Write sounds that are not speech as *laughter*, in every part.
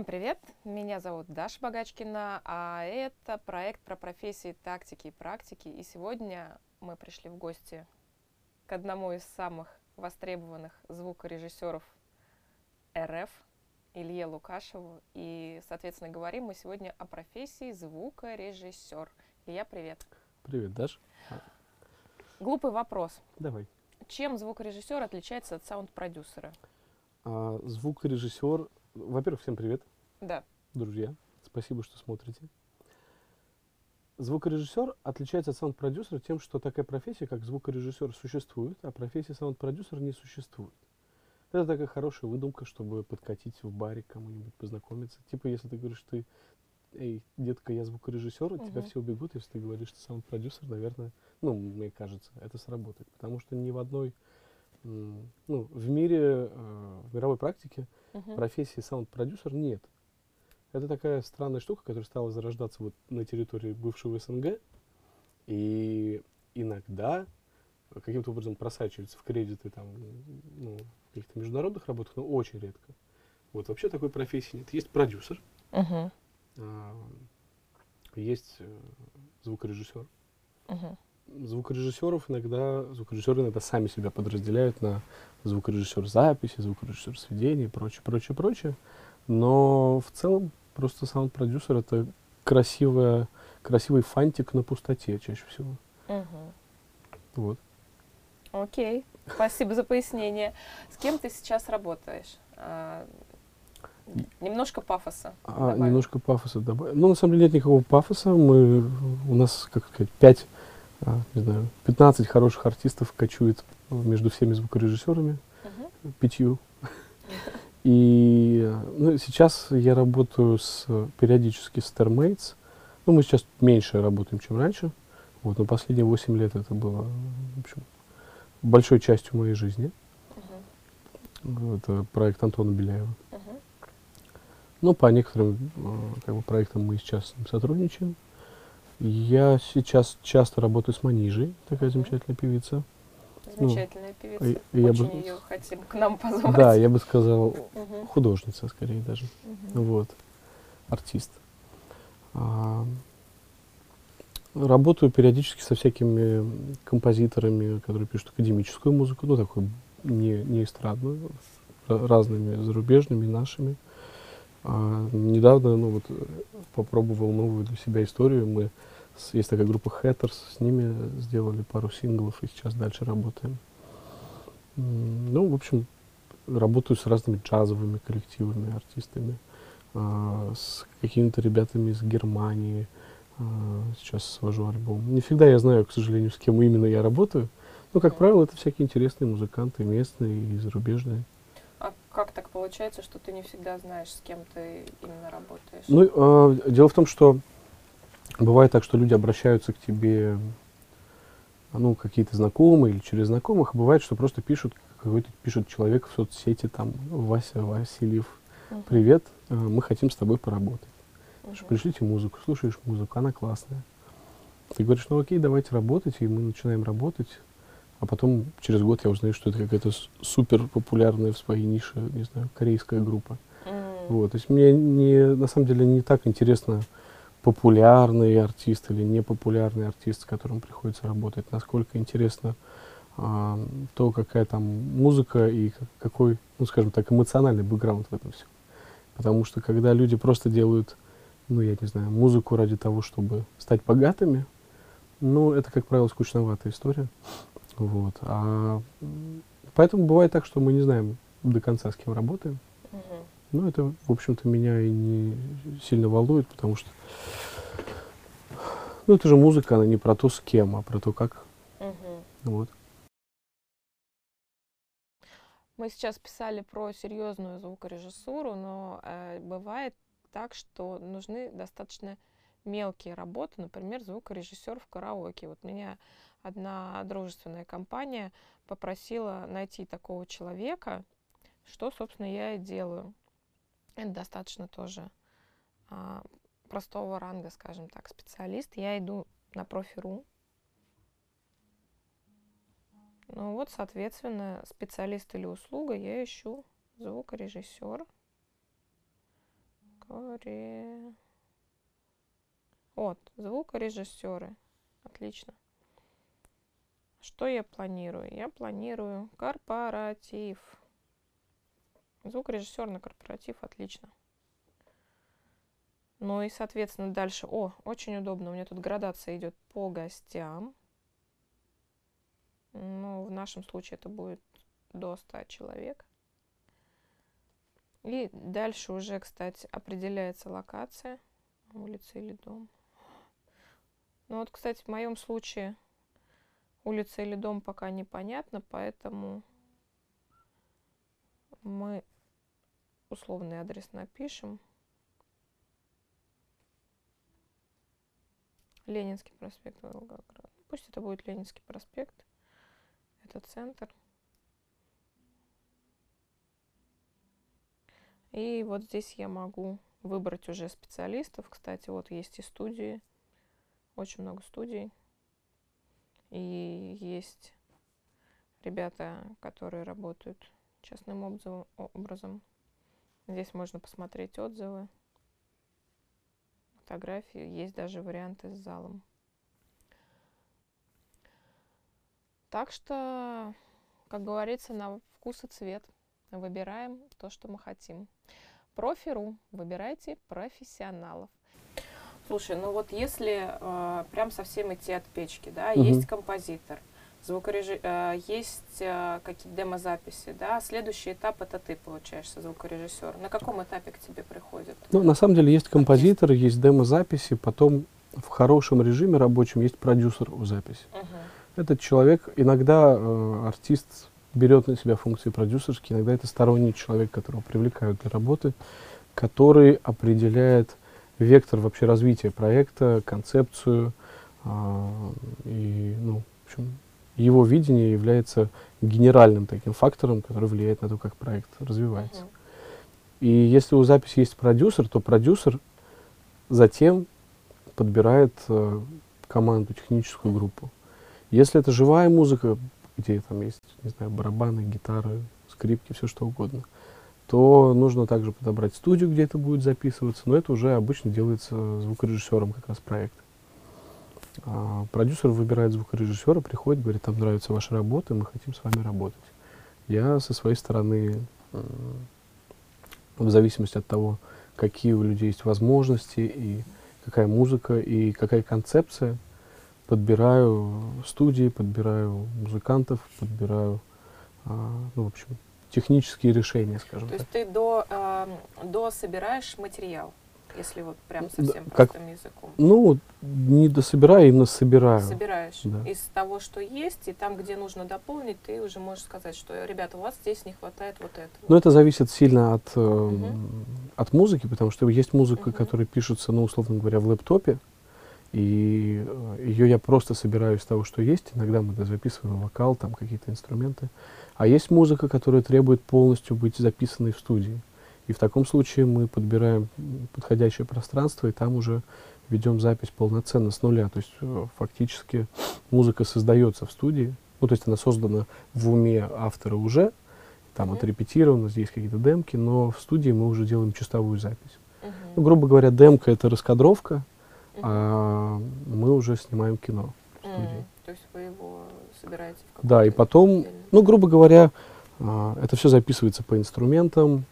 Всем привет! Меня зовут Даша Богачкина, а это проект про профессии, тактики и практики. И сегодня мы пришли в гости к одному из самых востребованных звукорежиссеров РФ, Илье Лукашеву. И, соответственно, говорим мы сегодня о профессии звукорежиссер. Илья, привет. Привет, Даш. Глупый вопрос. Давай. Чем звукорежиссер отличается от саунд-продюсера? А, звукорежиссер. Во-первых, всем привет, Да. друзья. Спасибо, что смотрите. Звукорежиссер отличается от саунд-продюсера тем, что такая профессия, как звукорежиссер, существует, а профессия саунд-продюсер не существует. Это такая хорошая выдумка, чтобы подкатить в баре кому-нибудь познакомиться. Типа, если ты говоришь, ты, эй, детка, я звукорежиссер, от тебя все убегут, если ты говоришь, что саунд-продюсер, наверное, ну, мне кажется, это сработает. Потому что ни в одной, ну, в мире, э, в мировой практике Мгм. профессии саунд-продюсер нет. Это такая странная штука, которая стала зарождаться вот на территории бывшего СНГ. И иногда каким-то образом просачивается в кредиты там, ну, каких-то международных работах, но очень редко. Вот вообще такой профессии нет. Есть продюсер, а, есть э, звукорежиссер. Мгм. Звукорежиссеров иногда, звукорежиссеры иногда сами себя подразделяют на звукорежиссер записи, звукорежиссер сведения и прочее, прочее, прочее. Но в целом просто саунд-продюсер это красивая, красивый фантик на пустоте чаще всего. Мгм. Вот. Окей, спасибо за пояснение. С кем ты сейчас работаешь? А, немножко пафоса. А, добавим. немножко пафоса добавить. Ну, на самом деле нет никакого пафоса. Мы, у нас, как сказать, 5, не знаю, 15 хороших артистов кочует между всеми звукорежиссерами. Мгм. пятью. *laughs* И ну, сейчас я работаю с, периодически с Termates. Ну, мы сейчас меньше работаем, чем раньше. Вот, но последние 8 лет это было, в общем, большой частью моей жизни. Мгм. Это проект Антона Беляева. Мгм. Ну, по некоторым э, как бы, проектам мы сейчас сотрудничаем. Я сейчас часто работаю с Манижей, такая Мгм. замечательная певица. Замечательная певица. и- и я бы- Очень ее хотим к нам позвать. Да, я бы сказал, Мгм. художница скорее даже. Мгм. Вот. Артист. А, работаю периодически со всякими композиторами, которые пишут академическую музыку, ну, такую не, не эстрадную, ра- разными зарубежными, нашими. А, недавно, ну, вот, попробовал новую для себя историю. Мы, есть такая группа Hatters, с ними сделали пару синглов и сейчас дальше работаем. Ну, в общем, работаю с разными джазовыми коллективами, артистами а, с какими-то ребятами из Германии. а, Сейчас свожу альбом. Не всегда я знаю, к сожалению, с кем именно я работаю. Но, как правило, это всякие интересные музыканты, местные и зарубежные. А как так получается, что ты не всегда знаешь, с кем ты именно работаешь? Ну, а, дело в том, что бывает так, что люди обращаются к тебе, ну, какие-то знакомые или через знакомых, а бывает, что просто пишут, какой-то пишет человек в соцсети, там, Вася Васильев, Мгм. привет, а, мы хотим с тобой поработать. Что пришлите музыку, слушаешь музыку, она классная. Ты говоришь, ну окей, давайте работать, и мы начинаем работать. А потом через год я узнаю, что это какая-то супер популярная в своей нише, не знаю, корейская группа. М. Вот, то есть мне не, на самом деле не так интересно популярный артист или непопулярный артист, с которым приходится работать, насколько интересно а, то, какая там музыка и как- какой, ну скажем так, эмоциональный бэкграунд в этом всем. Потому что когда люди просто делают, ну я не знаю, музыку ради того, чтобы стать богатыми, ну это, как правило, скучноватая история. Вот. А, поэтому бывает так, что мы не знаем до конца, с кем работаем. Ну, это, в общем-то, меня и не сильно волнует, потому что, ну, это же музыка, она не про то, с кем, а про то, как. Мгм. Вот. Мы сейчас писали про серьезную звукорежиссуру, но э, бывает так, что нужны достаточно мелкие работы, например, звукорежиссер в караоке. Вот меня одна дружественная компания попросила найти такого человека, что, собственно, я и делаю. Это достаточно тоже а, простого ранга, скажем так, специалист. Я иду на профи.ру, Ну вот, соответственно, специалист или услуга я ищу звукорежиссер. Звукоре... Вот, звукорежиссеры. Отлично. Что я планирую? Я планирую корпоратив. Звукорежиссер на корпоратив, отлично. Ну и, соответственно, дальше. О, очень удобно. У меня тут градация идет по гостям. Ну, в нашем случае это будет до 100 человек. И дальше уже, кстати, определяется локация. Улица или дом. Ну вот, кстати, в моем случае улица или дом пока непонятно, поэтому мы условный адрес напишем. Ленинский проспект Волгоград. Пусть это будет Ленинский проспект. Это центр. И вот здесь я могу выбрать уже специалистов. Кстати, вот есть и студии очень много студий. И есть ребята, которые работают частным образом. Здесь можно посмотреть отзывы, фотографии. Есть даже варианты с залом. Так что, как говорится, на вкус и цвет выбираем то, что мы хотим. Профи.ру. Выбирайте профессионалов. Слушай, ну вот если э, прям совсем идти от печки, да, угу. есть композитор, звукорежи... э, есть э, какие-то демозаписи, да, следующий этап это ты получаешься звукорежиссер. На каком этапе к тебе приходит? Ну, на самом деле есть композитор, есть демозаписи, потом в хорошем режиме рабочем есть продюсер у записи. Угу. Этот человек, иногда э, артист берет на себя функции продюсерские, иногда это сторонний человек, которого привлекают для работы, который определяет вектор вообще развития проекта, концепцию. А, и, ну, в общем, его видение является генеральным таким фактором, который влияет на то, как проект развивается. И если у записи есть продюсер, то продюсер затем подбирает э, команду, техническую группу. Если это живая музыка, где там есть, не знаю, барабаны, гитары, скрипки, все что угодно, то нужно также подобрать студию, где это будет записываться, но это уже обычно делается звукорежиссером как раз проекта. А, продюсер выбирает звукорежиссера, приходит, говорит, нам нравится ваша работа, мы хотим с вами работать. Я со своей стороны, в зависимости от того, какие у людей есть возможности, и какая музыка, и какая концепция, подбираю студии, подбираю музыкантов, подбираю, а, ну, в общем, технические решения, скажем То так. есть ты до, э, до собираешь материал, если вот прям совсем да, простым как, языком? Ну, не дособираю, именно собираю. Собираешь да. из того, что есть, и там, где нужно дополнить, ты уже можешь сказать, что, ребята, у вас здесь не хватает вот этого. Ну, это зависит сильно от, э, угу. от музыки, потому что есть музыка, угу. которая пишется, ну, условно говоря, в лэптопе, и э, ее я просто собираю из того, что есть. Иногда мы записываем вокал, там какие-то инструменты. А есть музыка, которая требует полностью быть записанной в студии. И в таком случае мы подбираем подходящее пространство, и там уже ведем запись полноценно с нуля. То есть э, фактически музыка создается в студии. Ну, то есть она создана в уме автора уже, там mm-hmm. отрепетировано, здесь какие-то демки, но в студии мы уже делаем чистовую запись. Mm-hmm. Ну, грубо говоря, демка — это раскадровка, mm-hmm. а мы уже снимаем кино в студии. Mm-hmm. То есть вы его собираете в Да, и потом, ну, грубо говоря, а, это все записывается по инструментам.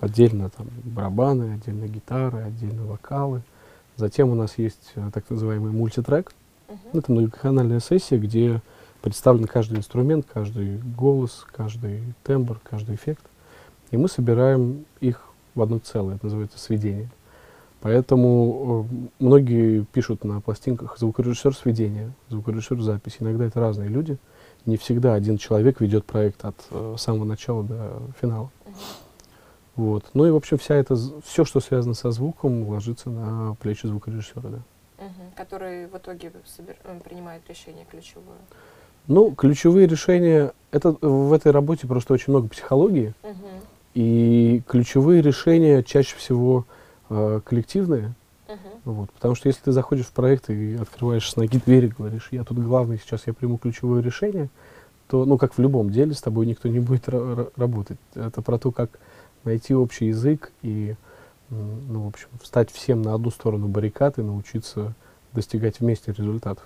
Отдельно там барабаны, отдельно гитары, отдельно вокалы. Затем у нас есть а, так называемый мультитрек. Угу. Это многоканальная сессия, где представлен каждый инструмент, каждый голос, каждый тембр, каждый эффект. И мы собираем их в одно целое, это называется сведение. Поэтому э, многие пишут на пластинках звукорежиссер сведения, звукорежиссер записи. Иногда это разные люди. Не всегда один человек ведет проект от э, самого начала до финала. Uh-huh. Вот. Ну и, в общем, вся это, все, что связано со звуком, ложится на плечи звукорежиссера, да. Uh-huh. Который в итоге собер... принимает решение ключевое. Ну, ключевые решения, это в этой работе просто очень много психологии. Uh-huh. И ключевые решения чаще всего э, коллективные. Uh-huh. Вот, потому что если ты заходишь в проект и открываешь с ноги дверь и говоришь, я тут главный, сейчас я приму ключевое решение, то, ну, как в любом деле, с тобой никто не будет работать. Это про то, как найти общий язык и ну, в общем, встать всем на одну сторону баррикад и научиться достигать вместе результатов.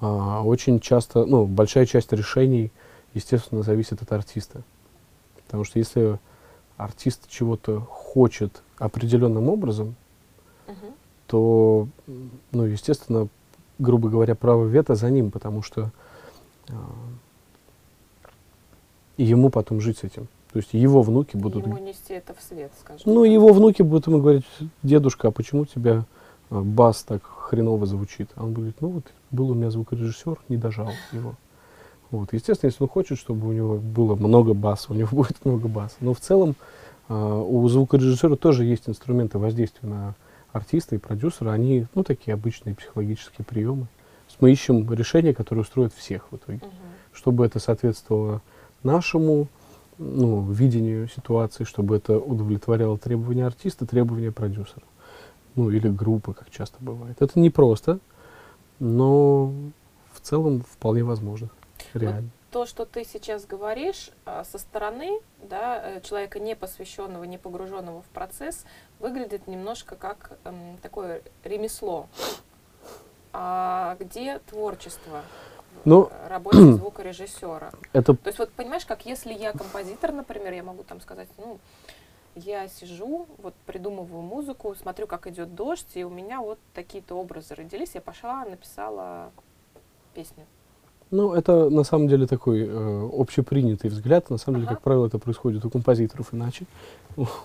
А, очень часто, ну, большая часть решений, естественно, зависит от артиста. Потому что если артист чего-то хочет определенным образом, Мгм. то, ну, естественно, грубо говоря, право вето за ним, потому что а, ему потом жить с этим. То есть его внуки будут... Ему нести это в свет, скажем. Ну, так. его внуки будут ему говорить, дедушка, а почему у тебя а, бас так хреново звучит? А он говорит, ну вот был у меня звукорежиссер, не дожал его. Вот. Естественно, если он хочет, чтобы у него было много баса, у него *laughs* будет много баса. Но в целом а, у звукорежиссера тоже есть инструменты воздействия на артиста и продюсера. Они, ну, такие обычные психологические приемы. Мы ищем решение, которое устроит всех в итоге Мгм. чтобы это соответствовало нашему ну, видению ситуации, чтобы это удовлетворяло требования артиста, требования продюсера. Ну, или группы, как часто бывает. Это непросто, но в целом вполне возможно. Реально. То, что ты сейчас говоришь, а, со стороны да, э, человека, не посвященного, не погруженного в процесс, выглядит немножко как эм, такое ремесло. А где творчество Ну, работе *clears throat* звукорежиссера? Это То есть вот понимаешь, как если я композитор, например, я могу там сказать, ну, я сижу, вот придумываю музыку, смотрю, как идет дождь, и у меня вот такие-то образы родились, я пошла, написала песню. Ну, это на самом деле такой э, общепринятый взгляд. На самом деле, Ага. как правило, это происходит у композиторов иначе.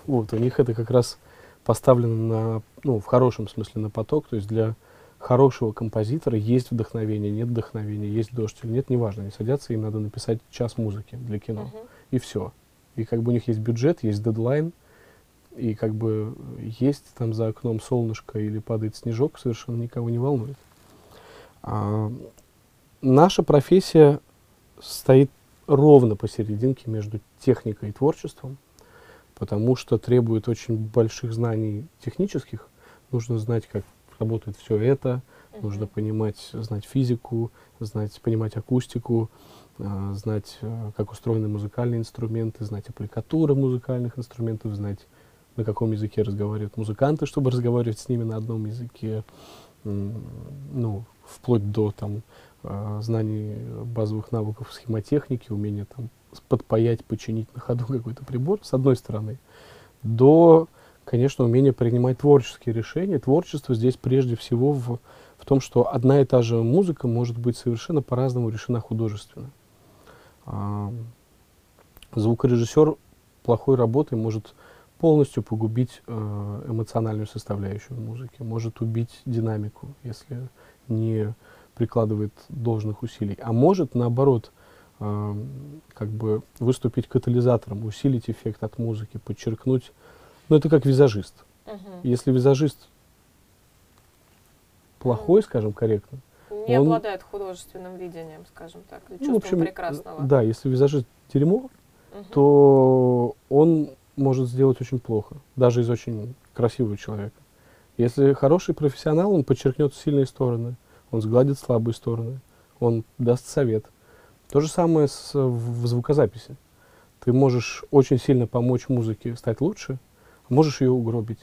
Вот, у них это как раз поставлено на, ну, в хорошем смысле на поток. То есть для хорошего композитора есть вдохновение, нет вдохновения, есть дождь или нет, неважно. Они садятся, им надо написать час музыки для кино. Мгм. И все. И как бы у них есть бюджет, есть дедлайн, и как бы есть там за окном солнышко или падает снежок, совершенно никого не волнует. А, наша профессия стоит ровно посерединке между техникой и творчеством, потому что требует очень больших знаний технических. Нужно знать, как работает все это, нужно Мгм. понимать, знать физику, знать, понимать акустику, а, знать, э, как устроены музыкальные инструменты, знать аппликатуры музыкальных инструментов, знать, на каком языке разговаривают музыканты, чтобы разговаривать с ними на одном языке, ну, вплоть до там а, знаний базовых навыков схемотехники, умения там подпаять, починить на ходу *laughs* какой-то прибор, с одной стороны, до, конечно, умения принимать творческие решения. Творчество здесь прежде всего в, в том, что одна и та же музыка может быть совершенно по-разному решена художественно. А, звукорежиссер плохой работой может полностью погубить э, эмоциональную составляющую музыки, может убить динамику, если не прикладывает должных усилий. А может, наоборот, э, как бы выступить катализатором, усилить эффект от музыки, подчеркнуть. Ну, это как визажист. Мгм. Если визажист плохой, скажем корректно, Не он- обладает художественным видением, скажем так, или ну, чувством в общем, прекрасного. да, если визажист дерьмо, Мгм. то он может сделать очень плохо, даже из очень красивого человека. Если хороший профессионал, он подчеркнет сильные стороны, он сгладит слабые стороны, он даст совет. То же самое с, в, в звукозаписи. Ты можешь очень сильно помочь музыке стать лучше, можешь ее угробить.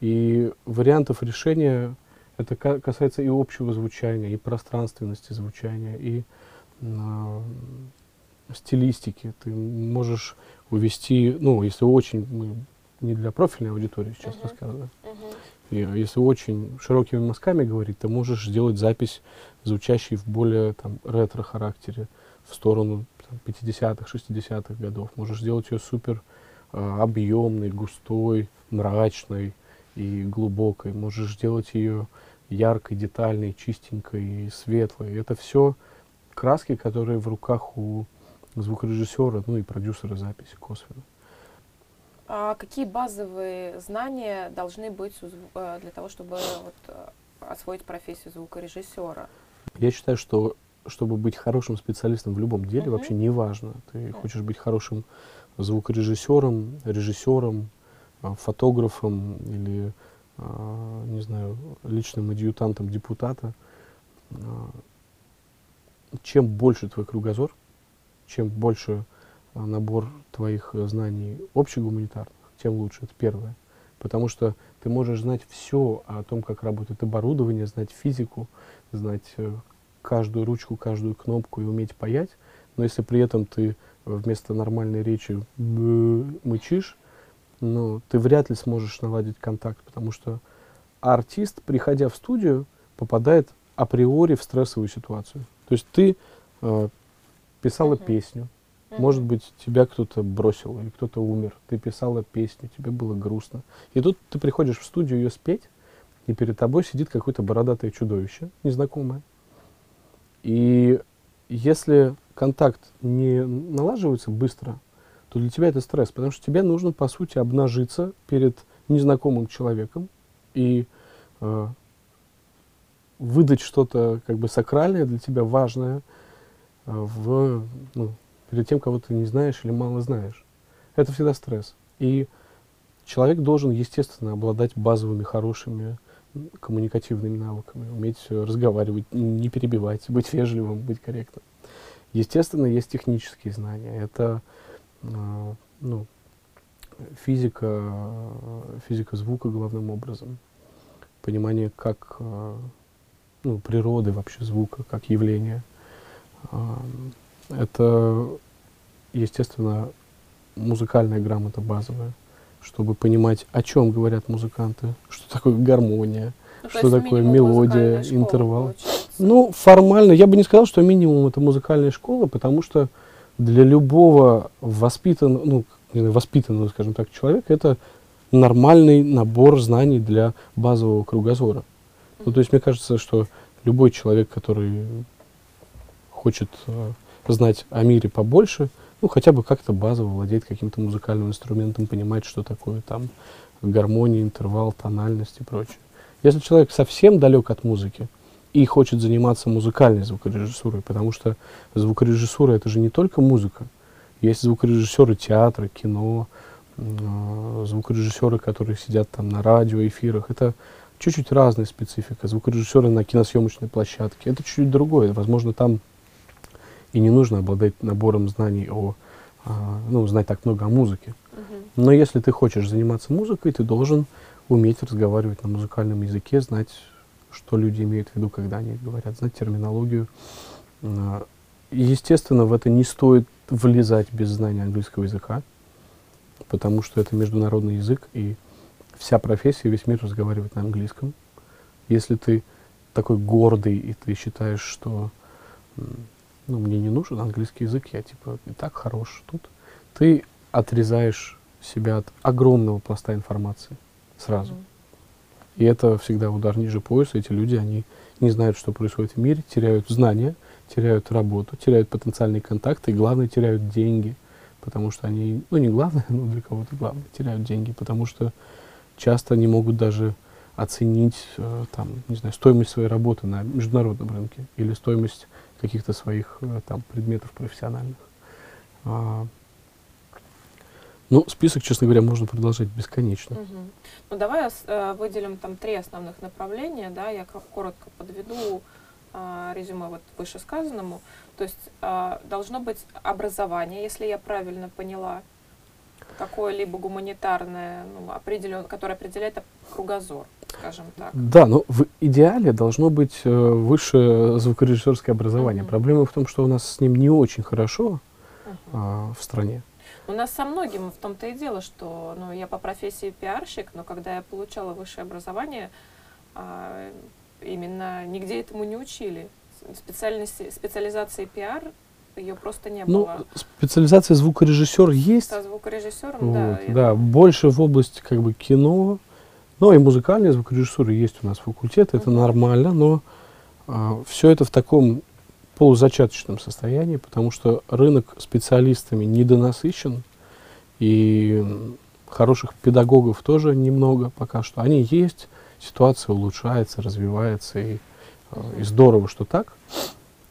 И вариантов решения это ка- касается и общего звучания, и пространственности звучания, и а, стилистики. Ты можешь увести, ну, если очень, мы не для профильной аудитории сейчас Мгм. рассказываю, Мгм. и если очень широкими мазками говорить, ты можешь сделать запись, звучащей в более там, ретро-характере, в сторону там, 50-х, 60-х годов. Можешь сделать ее супер а, объемной, густой, мрачной и глубокой. Можешь сделать ее яркой, детальной, чистенькой и светлой. Это все краски, которые в руках у звукорежиссера, ну и продюсера записи косвенно. А какие базовые знания должны быть э, для того, чтобы вот, э, освоить профессию звукорежиссера? Я считаю, что чтобы быть хорошим специалистом в любом деле, Мгм. вообще не важно. Ты Мгм. хочешь быть хорошим звукорежиссером, режиссером, а, фотографом или, а, не знаю, личным адъютантом депутата. А, Чем больше твой кругозор, чем больше набор твоих знаний общегуманитарных, тем лучше. Это первое. Потому что ты можешь знать все о том, как работает оборудование, знать физику, знать э, каждую ручку, каждую кнопку и уметь паять. Но если при этом ты вместо нормальной речи мычишь, ну, ты вряд ли сможешь наладить контакт, потому что артист, приходя в студию, попадает априори в стрессовую ситуацию. То есть ты э, писала uh-huh. песню, uh-huh. может быть, тебя кто-то бросил или кто-то умер, ты писала песню, тебе было грустно. И тут ты приходишь в студию ее спеть, и перед тобой сидит какое-то бородатое чудовище, незнакомое. И если контакт не налаживается быстро, то для тебя это стресс, потому что тебе нужно, по сути, обнажиться перед незнакомым человеком и э, выдать что-то как бы сакральное для тебя, важное, э, в, ну, перед тем, кого ты не знаешь или мало знаешь. Это всегда стресс. И человек должен, естественно, обладать базовыми хорошими коммуникативными навыками, уметь разговаривать, не перебивать, быть вежливым, быть корректным. Естественно, есть технические знания. Это э, ну, физика, физика звука главным образом, понимание, как э, ну, природы вообще звука, как явления. Э, это, естественно, музыкальная грамота базовая, чтобы понимать, о чем говорят музыканты, что такое гармония, ну, что такое мелодия, интервал. Получается. Ну, формально, я бы не сказал, что минимум это музыкальная школа, потому что для любого воспитанного, ну, воспитанного, скажем так, человека это нормальный набор знаний для базового кругозора. Ну, то есть мне кажется, что любой человек, который хочет э, знать о мире побольше, ну, хотя бы как-то базово владеть каким-то музыкальным инструментом, понимать, что такое там гармония, интервал, тональность и прочее. Если человек совсем далек от музыки, и хочет заниматься музыкальной звукорежиссурой, потому что звукорежиссура это же не только музыка. Есть звукорежиссеры театра, кино, э, звукорежиссеры, которые сидят там на радио, эфирах. Это чуть-чуть разная специфика. Звукорежиссеры на киносъемочной площадке. Это чуть-чуть другое. Возможно, там и не нужно обладать набором знаний о, а, ну, знать так много о музыке. Но если ты хочешь заниматься музыкой, ты должен уметь разговаривать на музыкальном языке, знать что люди имеют в виду, когда они говорят, знать терминологию. А, естественно, в это не стоит влезать без знания английского языка, потому что это международный язык, и вся профессия, весь мир разговаривает на английском. Если ты такой гордый, и ты считаешь, что ну, мне не нужен английский язык, я типа и так хорош тут, ты отрезаешь себя от огромного пласта информации сразу. Mm-hmm. И это всегда удар ниже пояса. Эти люди, они не знают, что происходит в мире, теряют знания, теряют работу, теряют потенциальные контакты и, главное, теряют деньги. Потому что они, ну не главное, *laughs* но для кого-то главное, теряют деньги, потому что часто не могут даже оценить э, там, не знаю, стоимость своей работы на международном рынке или стоимость каких-то своих э, там, предметов профессиональных. А, ну, список, честно говоря, можно продолжать бесконечно. Угу. Ну, давай э, выделим там три основных направления, да, я коротко подведу э, резюме вот вышесказанному. То есть э, должно быть образование, если я правильно поняла, какое-либо гуманитарное, ну, определен, которое определяет кругозор, скажем так. Да, но в идеале должно быть э, высшее звукорежиссерское образование. Угу. Проблема в том, что у нас с ним не очень хорошо угу. э, в стране. У нас со многим в том-то и дело, что ну, я по профессии пиарщик, но когда я получала высшее образование, а, именно нигде этому не учили. Специальности, специализации пиар ее просто не ну, было. Специализация звукорежиссер есть. Со звукорежиссером, вот, да. Да, больше в области как бы кино, ну и музыкальная звукорежиссура есть у нас факультет, это uh-huh. нормально, но а, все это в таком полузачаточном состоянии, потому что рынок специалистами недонасыщен, и хороших педагогов тоже немного пока что. Они есть, ситуация улучшается, развивается, и, э, и здорово, что так.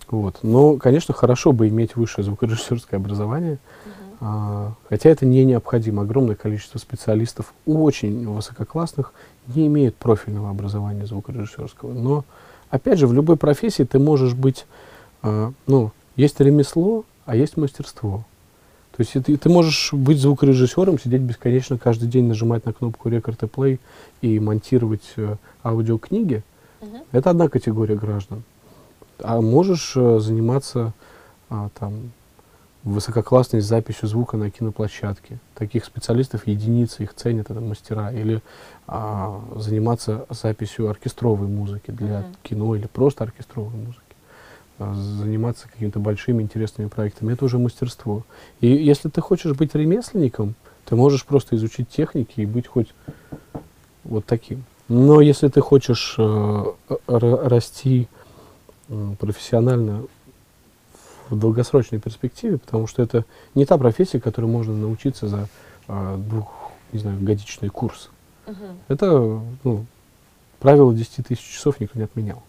Вот. Но, конечно, хорошо бы иметь высшее звукорежиссерское образование, а, хотя это не необходимо. Огромное количество специалистов, очень высококлассных, не имеют профильного образования звукорежиссерского. Но, опять же, в любой профессии ты можешь быть ну, есть ремесло, а есть мастерство. То есть ты, ты можешь быть звукорежиссером, сидеть бесконечно каждый день, нажимать на кнопку Record и Play и монтировать э, аудиокниги. Мгм. Это одна категория граждан. А можешь э, заниматься а, там высококлассной записью звука на киноплощадке. Таких специалистов единицы, их ценят, это мастера. Или а, заниматься записью оркестровой музыки для Мгм. кино или просто оркестровой музыки. Заниматься какими-то большими интересными проектами. Это уже мастерство. И если ты хочешь быть ремесленником, ты можешь просто изучить техники и быть хоть вот таким. Но если ты хочешь э, расти м, профессионально в долгосрочной перспективе, потому что это не та профессия, которой можно научиться за э, двух, не знаю, годичный курс. Мгм. Это, ну, правило 10 тысяч часов никто не отменял.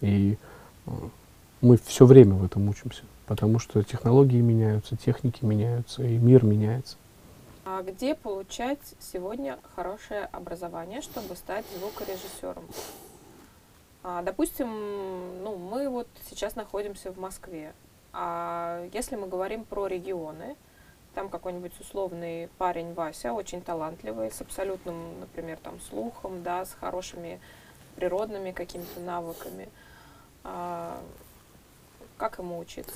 И э, мы все время в этом учимся, потому что технологии меняются, техники меняются, и мир меняется. А где получать сегодня хорошее образование, чтобы стать звукорежиссером? А, допустим, ну, мы вот сейчас находимся в Москве. А если мы говорим про регионы, там какой-нибудь условный парень Вася, очень талантливый, с абсолютным, например, там слухом, да, с хорошими природными какими-то навыками. А, как ему учиться?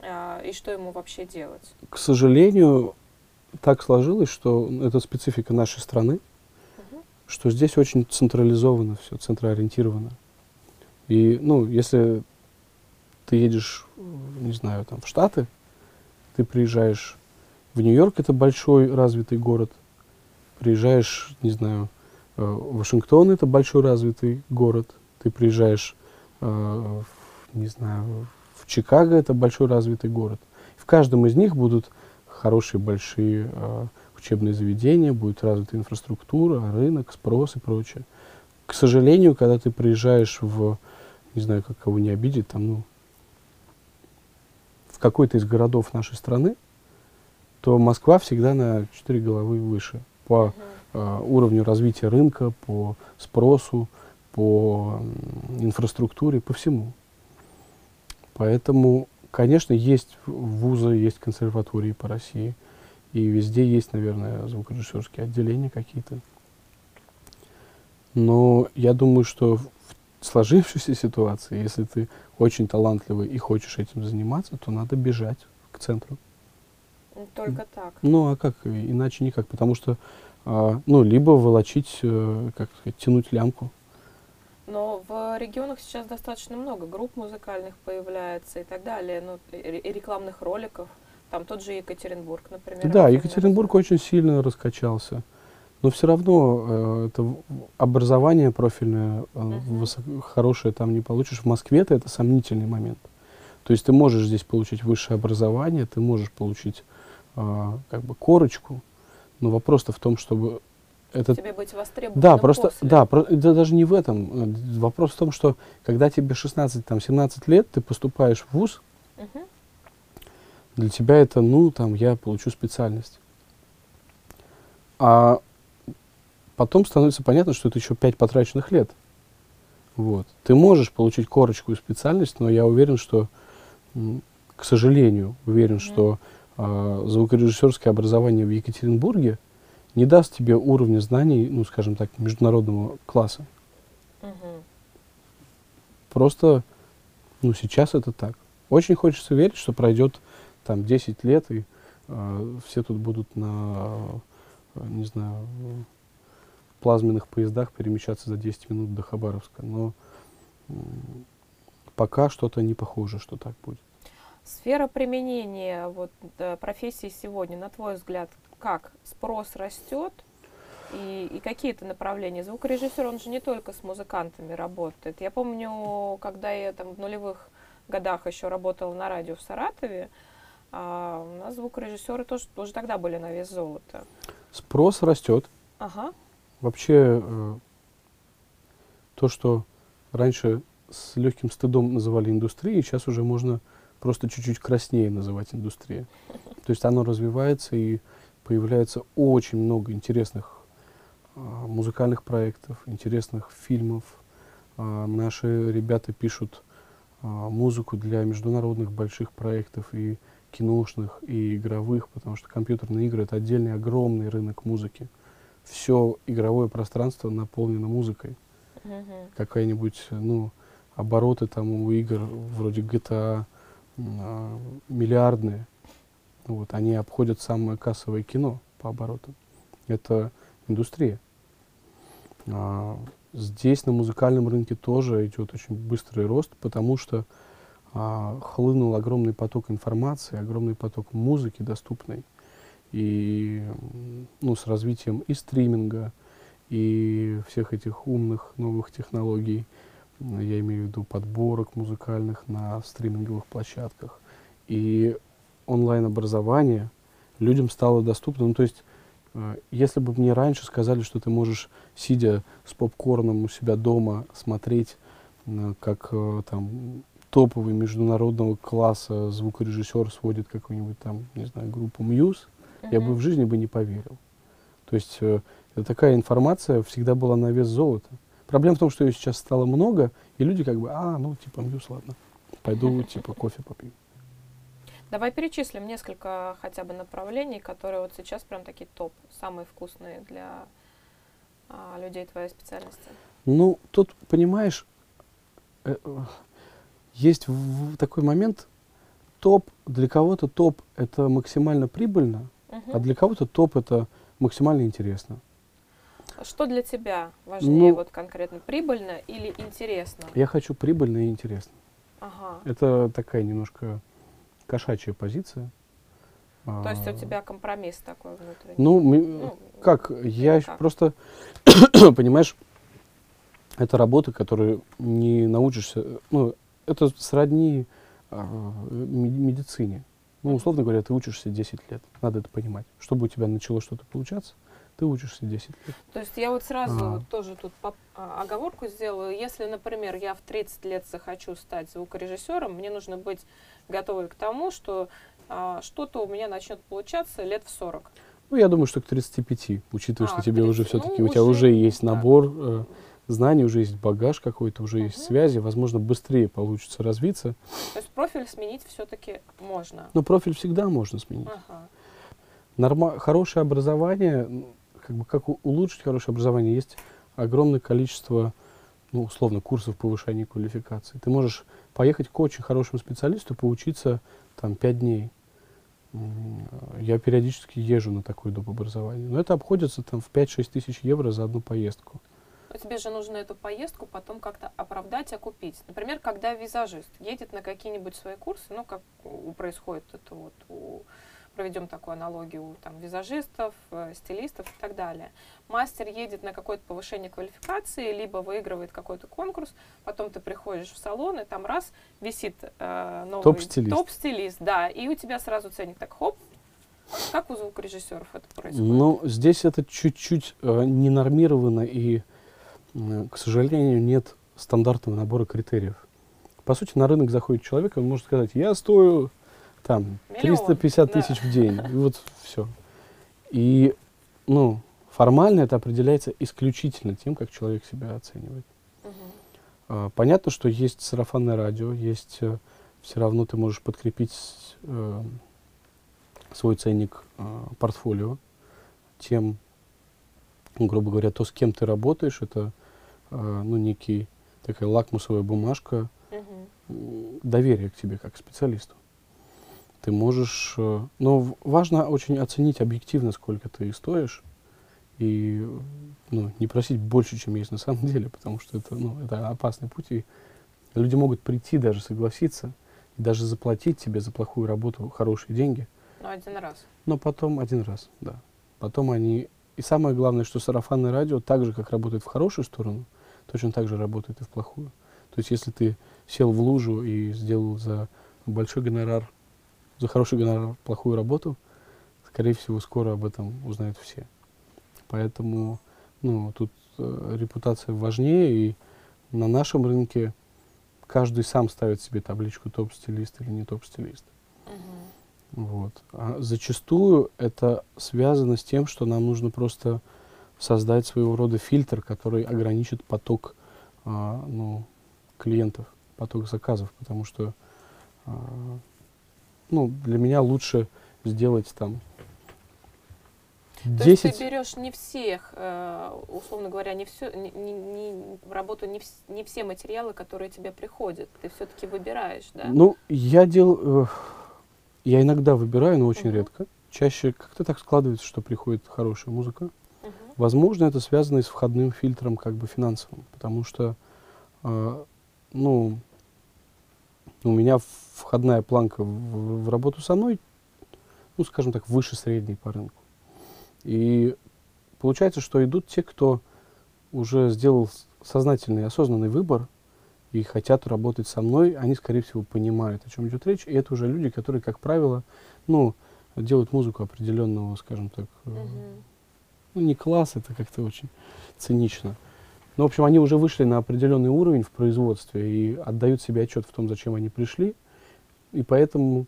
А, и что ему вообще делать? К сожалению, так сложилось, что это специфика нашей страны, Мгм. что здесь очень централизовано все, центроориентировано. И, ну, если ты едешь, не знаю, там, в Штаты, ты приезжаешь в Нью-Йорк, это большой развитый город, приезжаешь, не знаю, э, в Вашингтон, это большой развитый город, ты приезжаешь, э, в, не знаю, в Чикаго, это большой развитый город. В каждом из них будут хорошие большие э, учебные заведения, будет развита инфраструктура, рынок, спрос и прочее. К сожалению, когда ты приезжаешь в, не знаю, как кого не обидеть, там, ну, в какой-то из городов нашей страны, то Москва всегда на четыре головы выше по э, уровню развития рынка, по спросу, по м, инфраструктуре, по всему. Поэтому, конечно, есть вузы, есть консерватории по России, и везде есть, наверное, звукорежиссерские отделения какие-то. Но я думаю, что в сложившейся ситуации, если ты очень талантливый и хочешь этим заниматься, то надо бежать к центру. Только так. Ну, а как? Иначе никак. Потому что, а, ну, либо волочить, э, как сказать, тянуть лямку. Но в регионах сейчас достаточно много групп музыкальных появляется и так далее, ну, и, рекламных роликов. Там тот же Екатеринбург, например. Да, Екатеринбург очень сильно раскачался. Но все равно э, это образование профильное э, Мгм. высоко- хорошее там не получишь. В Москве-то это сомнительный момент. То есть ты можешь здесь получить высшее образование, ты можешь получить а, как бы корочку, но вопрос-то в том, чтобы это Тебе быть востребованным Да, просто, после. да, про- да, даже не в этом. Э, Вопрос в том, что когда тебе 16-17 лет, ты поступаешь в ВУЗ, Мгм. для тебя это, ну, там, я получу специальность. А потом становится понятно, что это еще 5 потраченных лет. Вот. Ты можешь получить корочку и специальность, но я уверен, что, к сожалению, уверен, Мгм. что а, звукорежиссерское образование в Екатеринбурге не даст тебе уровня знаний, ну, скажем так, международного класса. Мгм. Просто, ну, сейчас это так. Очень хочется верить, что пройдет там 10 лет, и э, все тут будут на, э, не знаю, плазменных поездах перемещаться за 10 минут до Хабаровска. Но м, пока что-то не похоже, что так будет. Сфера применения вот, э, профессии сегодня, на твой взгляд, как? Спрос растет? И, и какие-то направления? Звукорежиссер, он же не только с музыкантами работает. Я помню, когда я там в нулевых годах еще работала на радио в Саратове, а, у нас звукорежиссеры тоже, тоже тогда были на вес золота. Спрос растет. Ага. Вообще, э, то, что раньше с легким стыдом называли индустрией, сейчас уже можно просто чуть-чуть краснее называть индустрией. То есть оно развивается и появляется очень много интересных а, музыкальных проектов, интересных фильмов. А, наши ребята пишут а, музыку для международных больших проектов и киношных и игровых, потому что компьютерные игры — это отдельный огромный рынок музыки. Все игровое пространство наполнено музыкой. Мгм. Какая-нибудь, ну, обороты там у игр вроде GTA миллиардные. Вот, они обходят самое кассовое кино по оборотам. Это индустрия. А, здесь на музыкальном рынке тоже идет очень быстрый рост, потому что а, хлынул огромный поток информации, огромный поток музыки доступной. И ну, с развитием и стриминга, и всех этих умных новых технологий, я имею в виду подборок музыкальных на стриминговых площадках, и онлайн-образование людям стало доступно. Ну, то есть, э, если бы мне раньше сказали, что ты можешь, сидя с попкорном у себя дома, смотреть, как э, там топовый международного класса звукорежиссер сводит какую-нибудь там, не знаю, группу Мьюз, я бы в жизни бы не поверил. То есть э, это такая информация всегда была на вес золота. Проблема в том, что ее сейчас стало много, и люди как бы, а, ну, типа, Мьюз, ладно, пойду, *laughs* типа, кофе попью. Давай перечислим несколько хотя бы направлений, которые вот сейчас прям такие топ, самые вкусные для а, людей твоей специальности. Ну, тут, понимаешь, э, есть в- такой момент, топ, для кого-то топ — это максимально прибыльно, а Мгм. для кого-то топ — это максимально интересно. Что для тебя важнее, Ну- вот конкретно прибыльно или интересно? Я хочу прибыльно и интересно. Ага. Это такая немножко кошачья позиция. То есть у А, тебя компромисс такой внутренний. Ну, Ну, как? Я как? просто, *coughs* понимаешь, это работа, которую не научишься. Ну, это сродни а, ме- медицине. Ну, условно говоря, ты учишься 10 лет. Надо это понимать. Чтобы у тебя начало что-то получаться, ты учишься 10 лет. То есть я вот сразу А. вот тоже тут а, оговорку сделаю. Если, например, я в 30 лет захочу стать звукорежиссером, мне нужно быть готовой к тому, что а, что-то у меня начнет получаться лет в 40. Ну, я думаю, что к 35, учитывая, А, что тебе уже 30, все-таки, ну, у тебя уже уже есть набор э, знаний, уже есть багаж какой-то, уже есть Мгм. связи, возможно, быстрее получится развиться. То есть профиль сменить все-таки можно. Но профиль всегда можно сменить. Ага. Норма... Хорошее образование, как бы как улучшить хорошее образование, есть огромное количество, ну, условно, курсов повышения квалификации. Ты можешь поехать к очень хорошему специалисту, поучиться там 5 дней. Я периодически езжу на такое доп. образование. Но это обходится там в 5-6 тысяч евро за одну поездку. Но тебе же нужно эту поездку потом как-то оправдать, окупить. Например, когда визажист едет на какие-нибудь свои курсы, ну, как происходит это вот у проведем такую аналогию там, визажистов, э, стилистов и так далее. Мастер едет на какое-то повышение квалификации, либо выигрывает какой-то конкурс, потом ты приходишь в салон, и там раз висит э, новый Топ-стилист. топ-стилист, да, и у тебя сразу ценник так хоп. Как у звукорежиссеров это происходит? Ну, здесь это чуть-чуть э, не нормировано, и, э, к сожалению, нет стандартного набора критериев. По сути, на рынок заходит человек, и он может сказать, я стою там Миллион, 350 да. тысяч в день. И вот все. И, ну, формально это определяется исключительно тем, как человек себя оценивает. А, Понятно, что есть сарафанное радио, есть все равно ты можешь подкрепить э, свой ценник э, портфолио тем, ну, грубо говоря, то, с кем ты работаешь, это э, ну, некий такая лакмусовая бумажка м, доверия к тебе как к специалисту. Ты можешь, э, но важно очень оценить объективно, сколько ты стоишь, и ну, не просить больше, чем есть на самом *laughs* деле, потому что это, ну, это опасный путь, и люди могут прийти даже согласиться, и даже заплатить тебе за плохую работу хорошие деньги, Ну, один раз. но потом один раз, да. Потом они... И самое главное, что сарафанное радио, так же, как работает в хорошую сторону, точно так же работает и в плохую. То есть, если ты сел в лужу и сделал за большой гонорар, за хороший гонорар плохую работу, скорее всего, скоро об этом узнают все. Поэтому, ну, тут э, репутация важнее, и на нашем рынке каждый сам ставит себе табличку топ-стилист или не топ-стилист. Мгм. Вот. А зачастую это связано с тем, что нам нужно просто создать своего рода фильтр, который ограничит поток а, ну, клиентов, поток заказов, потому что а, ну, для меня лучше сделать там То есть 10... ты берешь не всех, э, условно говоря, не все, не, не- в работу не, вс- не все материалы, которые тебе приходят. Ты все-таки выбираешь, да? Ну, я делал... э, я иногда выбираю, но очень Мгм. редко. Чаще как-то так складывается, что приходит хорошая музыка. Мгм. Возможно, это связано и с входным фильтром как бы финансовым, потому что, э, ну, у меня входная планка в, в работу со мной, ну, скажем так, выше средней по рынку. И получается, что идут те, кто уже сделал сознательный, осознанный выбор и хотят работать со мной, они, скорее всего, понимают, о чем идет речь. И это уже люди, которые, как правило, ну, делают музыку определенного, скажем так, Мгм. ну, не класс, это как-то очень цинично. Но, в общем, они уже вышли на определенный уровень в производстве и отдают себе отчет в том, зачем они пришли. И поэтому,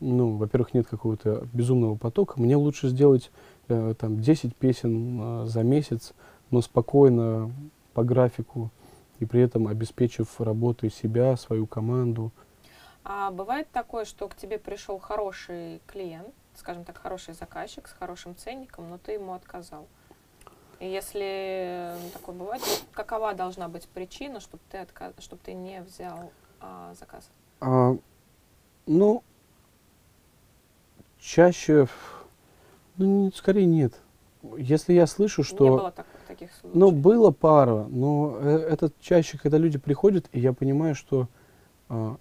ну, во-первых, нет какого-то безумного потока. Мне лучше сделать э, там 10 песен э, за месяц, но спокойно, по графику, и при этом обеспечив работой себя, свою команду. А бывает такое, что к тебе пришел хороший клиент, скажем так, хороший заказчик с хорошим ценником, но ты ему отказал. И если м, такое бывает, какова должна быть причина, чтобы ты, отка- чтоб ты не взял а, заказ? А, ну, чаще, ну, скорее нет. Если я слышу, что... Не было так- таких случаев? Ну, было пара, но э, это чаще, когда люди приходят, и я понимаю, что а,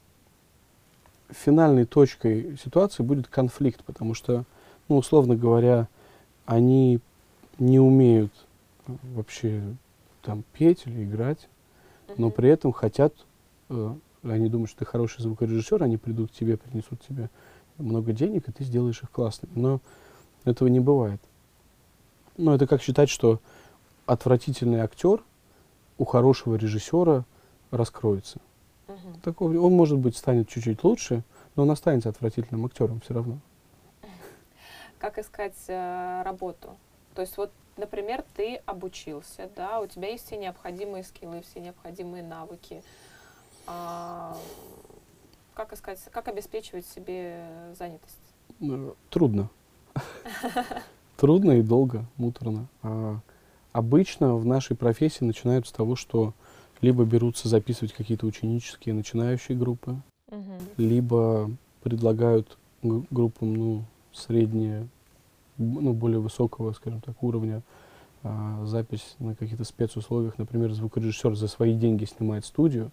финальной точкой ситуации будет конфликт, потому что, ну, условно говоря, они не умеют э, вообще там петь или играть, но при этом хотят, э, они думают, что ты хороший звукорежиссер, они придут к тебе, принесут тебе много денег, и ты сделаешь их классными. Но этого не бывает. Ну, это как считать, что отвратительный актер у хорошего режиссера раскроется. Мгм. Такого, он, может быть, станет чуть-чуть лучше, но он останется отвратительным актером все равно. Как искать э, работу? То есть вот, например, ты обучился, да, у тебя есть все необходимые скиллы, все необходимые навыки. А, как искать, как обеспечивать себе занятость? Э, Трудно. Трудно и долго, муторно. А обычно в нашей профессии начинают с того, что либо берутся записывать какие-то ученические начинающие группы, Мгм. либо предлагают группам ну, средние, ну, более высокого, скажем так, уровня а, запись на каких-то спецусловиях. Например, звукорежиссер за свои деньги снимает студию,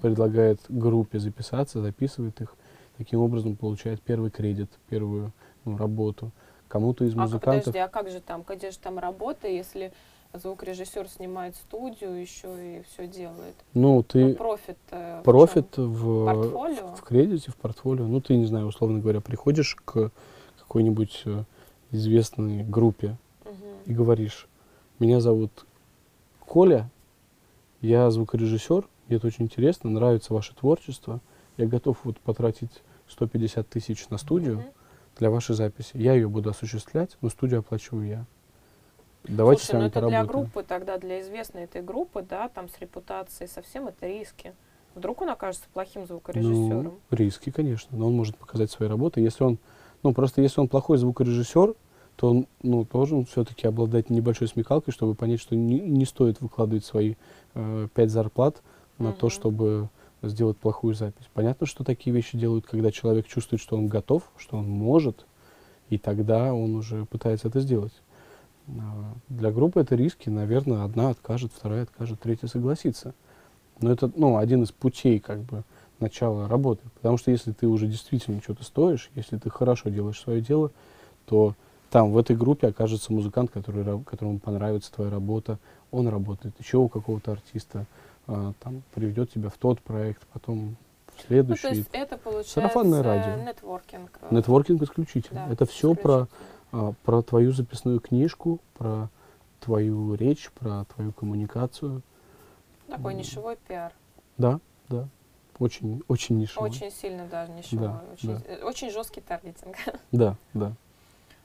предлагает группе записаться, записывает их. Таким образом получает первый кредит, первую ну, работу. Кому-то из А музыкантов... подожди, а как же там, где же там работа, если звукорежиссер снимает студию еще и все делает? Ну, Ну, ты профит э, в профит чём? в, Портфолио? в кредите, в портфолио. Ну, ты, не знаю, условно говоря, приходишь к какой-нибудь э, известной группе Мгм. и говоришь, меня зовут Коля, я звукорежиссер, мне это очень интересно, нравится ваше творчество, я готов вот потратить 150 тысяч на студию Мгм. для вашей записи. Я ее буду осуществлять, но студию оплачиваю я. Давайте с Слушай, ну вами это для поработаем. группы тогда, для известной этой группы, да, там с репутацией совсем это риски. Вдруг он окажется плохим звукорежиссером? Ну, риски, конечно, но он может показать свои работы. Если он, ну, просто если он плохой звукорежиссер, то он, ну, должен все-таки обладать небольшой смекалкой, чтобы понять, что не, не стоит выкладывать свои э, пять зарплат на то, Мгм. чтобы сделать плохую запись. Понятно, что такие вещи делают, когда человек чувствует, что он готов, что он может, и тогда он уже пытается это сделать. А, Для группы это риски, наверное, одна откажет, вторая откажет, третья согласится. Но это, ну, один из путей, как бы, начала работы. Потому что если ты уже действительно что-то стоишь, если ты хорошо делаешь свое дело, то там, в этой группе, окажется музыкант, который, которому понравится твоя работа, он работает еще у какого-то артиста, а, там, приведет тебя в тот проект, потом в Ну, следующий. то есть это получается Сарафанное радио. нетворкинг. э, Нетворкинг исключительно. да, это все про, а, про твою записную книжку, про твою речь, про твою коммуникацию. Такой нишевой пиар. Да, да. Очень, очень нишевой. Очень сильно даже нишевой. Да, очень, да. очень жесткий таргетинг. *laughs* Да, да.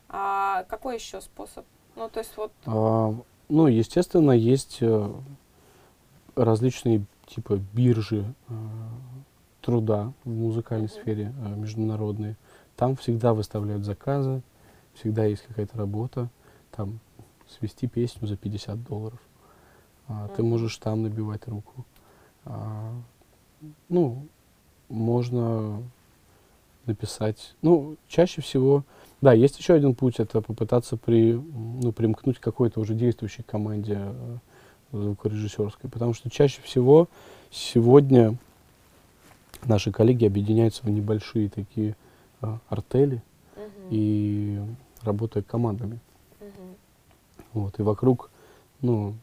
А какой еще способ? Ну, то есть вот А, ну, естественно, есть э, различные типа биржи э, труда в музыкальной Мгм. сфере э, международные. там всегда выставляют заказы, всегда есть какая-то работа, там свести песню за 50 долларов. А, Ты можешь там набивать руку. А, ну, можно написать. Ну, чаще всего, да, есть еще один путь, это попытаться при, ну, примкнуть к какой-то уже действующей команде э, звукорежиссерской, потому что чаще всего сегодня наши коллеги объединяются в небольшие такие а, артели Мгм. и работают командами. Мгм. Вот, и вокруг, ну,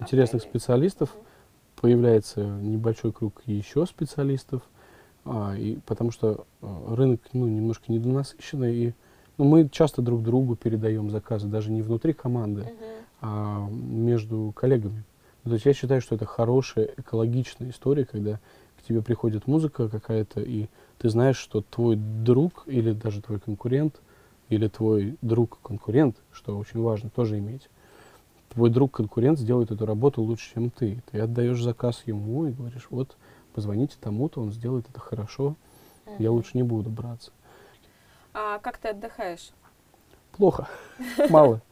интересных специалистов Мгм. Появляется небольшой круг еще специалистов, а, и потому что а, рынок, ну, немножко недонасыщенный, и ну, мы часто друг другу передаем заказы, даже не внутри команды, Мгм. а между коллегами. Ну, То есть я считаю, что это хорошая экологичная история, когда к тебе приходит музыка какая-то, и ты знаешь, что твой друг или даже твой конкурент, или твой друг-конкурент, что очень важно тоже иметь, твой друг-конкурент сделает эту работу лучше, чем ты. Ты отдаешь заказ ему и говоришь, вот, позвоните тому-то, он сделает это хорошо, я Мгм. лучше не буду браться. А как ты отдыхаешь? Плохо, мало. *laughs*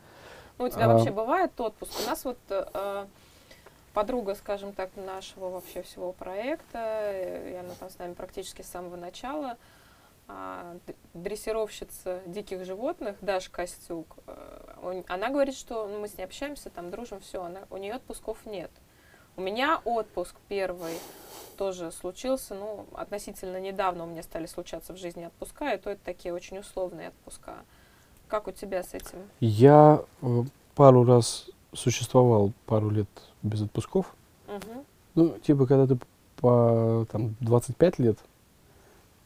Ну, у тебя А. вообще бывает отпуск? У нас вот э, подруга, скажем так, нашего вообще всего проекта, и она там с нами практически с самого начала, а, дрессировщица диких животных Даша Костюк, э, он- она говорит, что ну, мы с ней общаемся, там дружим, все, она, у нее отпусков нет. У меня отпуск первый тоже случился, ну, относительно недавно у меня стали случаться в жизни отпуска, и то это такие очень условные отпуска. Как у тебя с этим? Я э, пару раз существовал пару лет без отпусков. Мгм. Ну, типа, когда ты по там, 25 лет,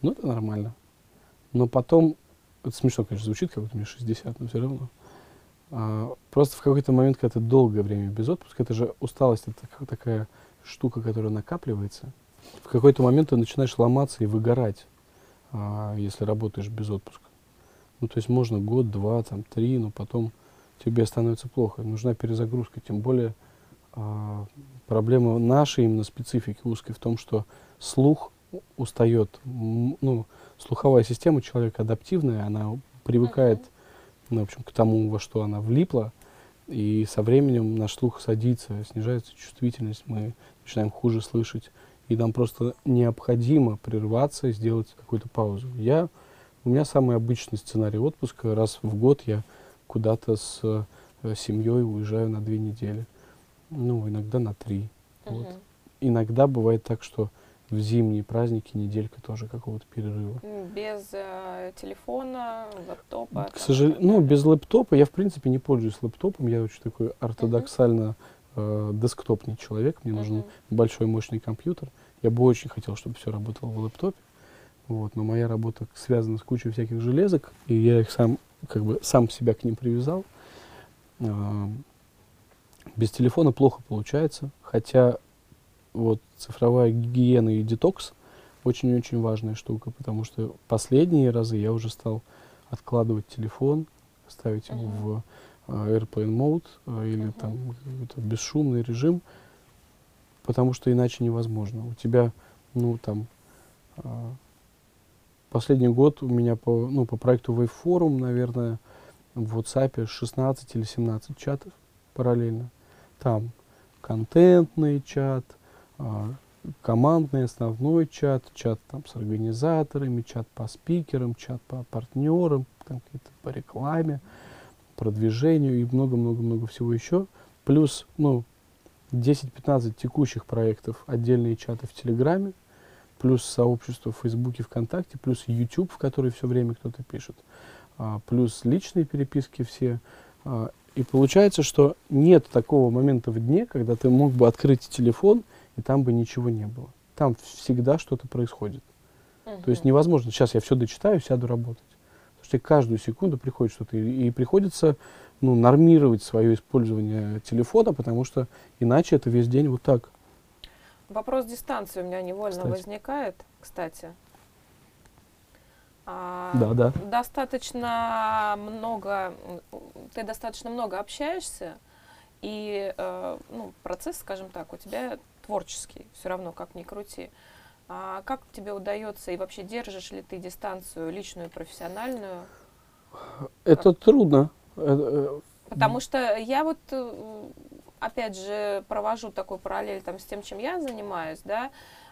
ну, это нормально. Но потом, это смешно, конечно, звучит, как будто мне 60, но все равно. А, просто в какой-то момент, когда ты долгое время без отпуска, это же усталость, это так- такая штука, которая накапливается. В какой-то момент ты начинаешь ломаться и выгорать, а, если работаешь без отпуска. Ну, то есть можно год, два, там, три, но потом тебе становится плохо. Нужна перезагрузка. Тем более а, проблема нашей именно специфики узкой в том, что слух устает. Ну, слуховая система человека адаптивная, она привыкает, ну, в общем, к тому, во что она влипла. И со временем наш слух садится, снижается чувствительность, мы начинаем хуже слышать. И нам просто необходимо прерваться и сделать какую-то паузу. Я, у меня самый обычный сценарий отпуска. Раз в год я куда-то с э, семьей уезжаю на две недели. Ну, иногда на три. Вот. Мгм. Иногда бывает так, что в зимние праздники неделька тоже какого-то перерыва. Без э, телефона, лэптопа. К сожалению, ну, без лэптопа я, в принципе, не пользуюсь лэптопом. Я очень такой ортодоксально э, десктопный человек. Мне нужен большой мощный компьютер. Я бы очень хотел, чтобы все работало в лэптопе. Вот, но моя работа связана с кучей всяких железок, и я их сам, как бы, сам себя к ним привязал. А, без телефона плохо получается, хотя вот цифровая гигиена и детокс очень-очень важная штука, потому что последние разы я уже стал откладывать телефон, ставить его Мгм. в а, airplane mode а, или Мгм. там какой-то бесшумный режим, потому что иначе невозможно. У тебя, ну, там, а, последний год у меня по, ну, по проекту Waveforum, наверное, в WhatsApp 16 или 17 чатов параллельно. Там контентный чат, командный основной чат, чат там с организаторами, чат по спикерам, чат по партнерам, там какие-то по рекламе, продвижению и много-много-много всего еще. Плюс, ну, 10-15 текущих проектов, отдельные чаты в Телеграме, плюс сообщество в Фейсбуке, ВКонтакте, плюс YouTube, в который все время кто-то пишет, а, плюс личные переписки все. А, и получается, что нет такого момента в дне, когда ты мог бы открыть телефон, и там бы ничего не было. Там всегда что-то происходит. То есть невозможно, сейчас я все дочитаю, сяду работать. Потому что каждую секунду приходит что-то, и, и приходится ну, нормировать свое использование телефона, потому что иначе это весь день вот так. Вопрос дистанции у меня невольно Кстати. возникает, кстати. А, Да, да. Достаточно много, ты достаточно много общаешься, и э, ну, процесс, скажем так, у тебя творческий, все равно, как ни крути. А как тебе удается и вообще держишь ли ты дистанцию личную профессиональную? Это трудно. Э, э, Потому что я вот, э, опять же, провожу такой параллель там, с тем, чем я занимаюсь, да,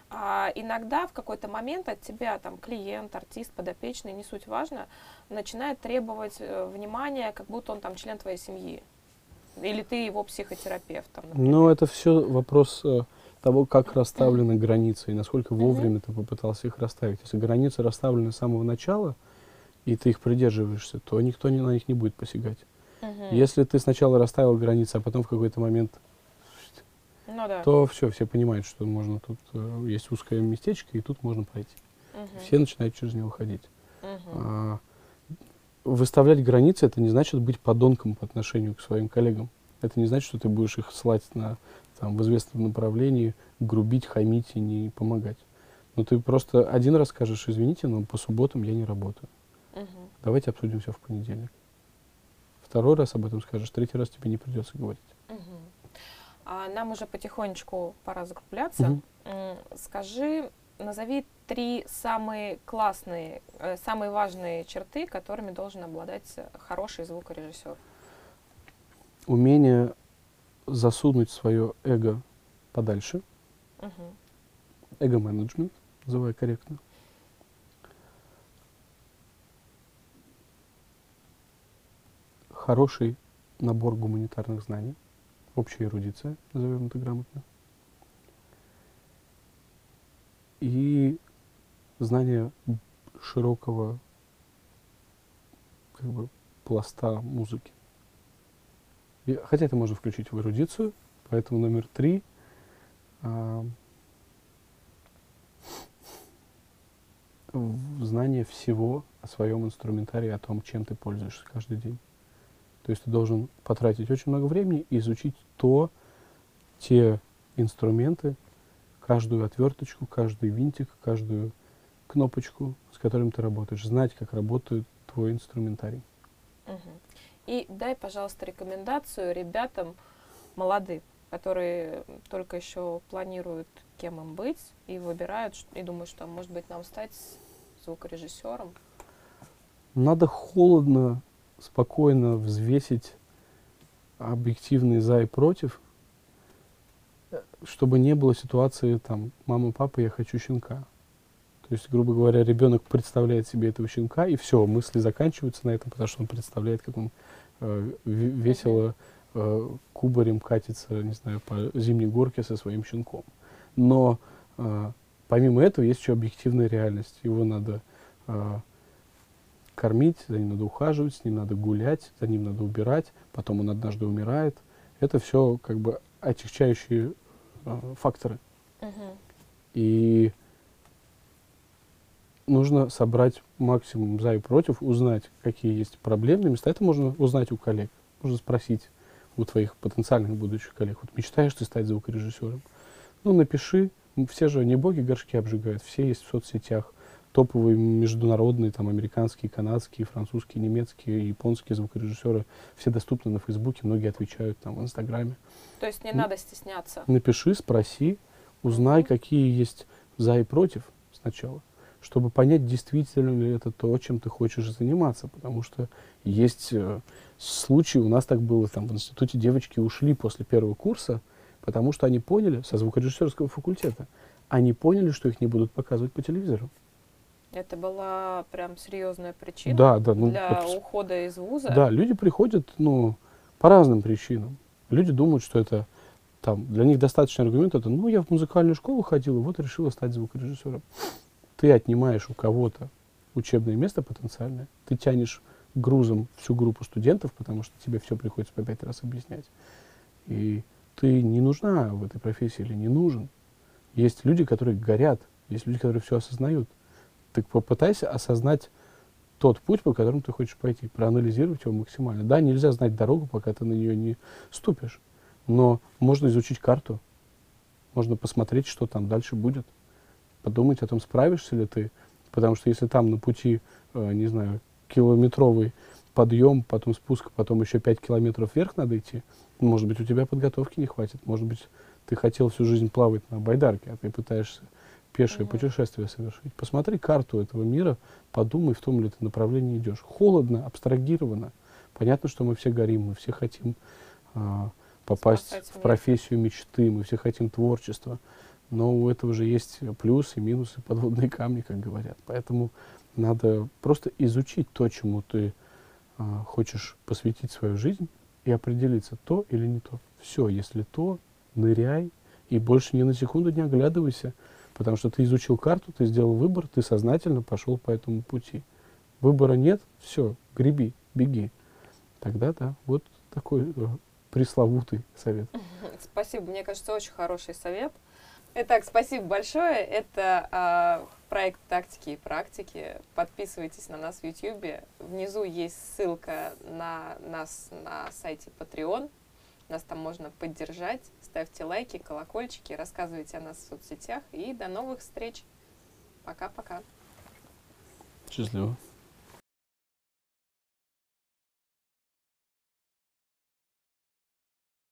а иногда в какой-то момент от тебя там клиент, артист, подопечный, не суть важно, начинает требовать внимания, как будто он там член твоей семьи. Или ты его психотерапевт. Там, например. Ну, это все вопрос того, как расставлены границы и насколько вовремя ты попытался их расставить. Если границы расставлены с самого начала, и ты их придерживаешься, то никто не, на них не будет посягать. Мгм. Если ты сначала расставил границы, а потом в какой-то момент, Ну да. то все, все понимают, что можно тут э, есть узкое местечко, и тут можно пройти. Мгм. Все начинают через него ходить. Мгм. А, выставлять границы это не значит быть подонком по отношению к своим коллегам. Это не значит, что ты будешь их слать на, там, в известном направлении, грубить, хамить и не помогать. Но ты просто один раз скажешь, извините, но по субботам я не работаю. Мгм. Давайте обсудим все в понедельник. Второй раз об этом скажешь, третий раз тебе не придется говорить. Мгм. А нам уже потихонечку пора закругляться. М, Скажи, назови три самые классные, э, самые важные черты, которыми должен обладать хороший звукорежиссер. Умение засунуть свое эго подальше, эго-менеджмент, называя корректно. Хороший набор гуманитарных знаний, общая эрудиция, назовем это грамотно. И знание широкого как бы, пласта музыки. Хотя это можно включить в эрудицию, поэтому номер три а, знание всего о своем инструментарии, о том, чем ты пользуешься каждый день. То есть ты должен потратить очень много времени и изучить то, те инструменты, каждую отверточку, каждый винтик, каждую кнопочку, с которым ты работаешь, знать, как работает твой инструментарий. Мгм. И дай, пожалуйста, рекомендацию ребятам молодым, которые только еще планируют, кем им быть, и выбирают, и думают, что, может быть, нам стать звукорежиссером. Надо холодно, спокойно взвесить объективные за и против, э, чтобы не было ситуации там мама, папа, я хочу щенка. То есть, грубо говоря, ребенок представляет себе этого щенка, и все, мысли заканчиваются на этом, потому что он представляет, как он э, ве- весело э, кубарем катится, не знаю, по зимней горке со своим щенком. Но э, помимо этого есть еще объективная реальность. Его надо э, кормить, за ним надо ухаживать, с ним надо гулять, за ним надо убирать, потом он однажды умирает. Это все как бы отягчающие э, факторы. Мгм. И нужно собрать максимум за и против, узнать, какие есть проблемные места. Это можно узнать у коллег. Можно спросить у твоих потенциальных будущих коллег. Вот мечтаешь ты стать звукорежиссером? Ну, напиши. Все же не боги горшки обжигают. Все есть в соцсетях. Топовые международные, там, американские, канадские, французские, немецкие, японские звукорежиссеры. Все доступны на Фейсбуке, многие отвечают там в Инстаграме. То есть не М. надо стесняться. Напиши, спроси, узнай, Мгм. какие есть за и против сначала, чтобы понять, действительно ли это то, чем ты хочешь заниматься. Потому что есть э, случаи, у нас так было, там в институте девочки ушли после первого курса, потому что они поняли, со звукорежиссерского факультета, они поняли, что их не будут показывать по телевизору. Это была прям серьезная причина Да, да, ну, для вот ухода из вуза. Да, люди приходят, ну, по разным причинам. Люди думают, что это там, для них достаточный аргумент, это, ну, я в музыкальную школу ходил, и вот решила стать звукорежиссером. Ты отнимаешь у кого-то учебное место потенциальное, ты тянешь грузом всю группу студентов, потому что тебе все приходится по пять раз объяснять. И ты не нужна в этой профессии или не нужен. Есть люди, которые горят, есть люди, которые все осознают. Ты попытайся осознать тот путь, по которому ты хочешь пойти, проанализировать его максимально. Да, нельзя знать дорогу, пока ты на нее не ступишь, но можно изучить карту, можно посмотреть, что там дальше будет, подумать о том, справишься ли ты, потому что если там на пути, э, не знаю, километровый подъем, потом спуск, потом еще 5 километров вверх надо идти, может быть, у тебя подготовки не хватит, может быть, ты хотел всю жизнь плавать на байдарке, а ты пытаешься пешее Мгм. путешествие совершить. Посмотри карту этого мира, подумай, в том ли ты направлении идешь. Холодно, абстрагировано. Понятно, что мы все горим, мы все хотим а, попасть Спасать в профессию мечты, мы все хотим творчества. Но у этого же есть плюсы, минусы, *laughs* подводные камни, как говорят. Поэтому надо просто изучить то, чему ты а, хочешь посвятить свою жизнь, и определиться, то или не то. Все, если то, ныряй, и больше ни на секунду не оглядывайся, потому что ты изучил карту, ты сделал выбор, ты сознательно пошел по этому пути. Выбора нет, все, греби, беги. Тогда да, вот такой э, пресловутый совет. *laughs* Спасибо, мне кажется, очень хороший совет. Итак, спасибо большое. Это а, проект «Тактики и практики». Подписывайтесь на нас в YouTube. Внизу есть ссылка на нас на сайте Patreon. Нас там можно поддержать. Ставьте лайки, колокольчики, рассказывайте о нас в соцсетях. И до новых встреч. Пока-пока. Счастливо.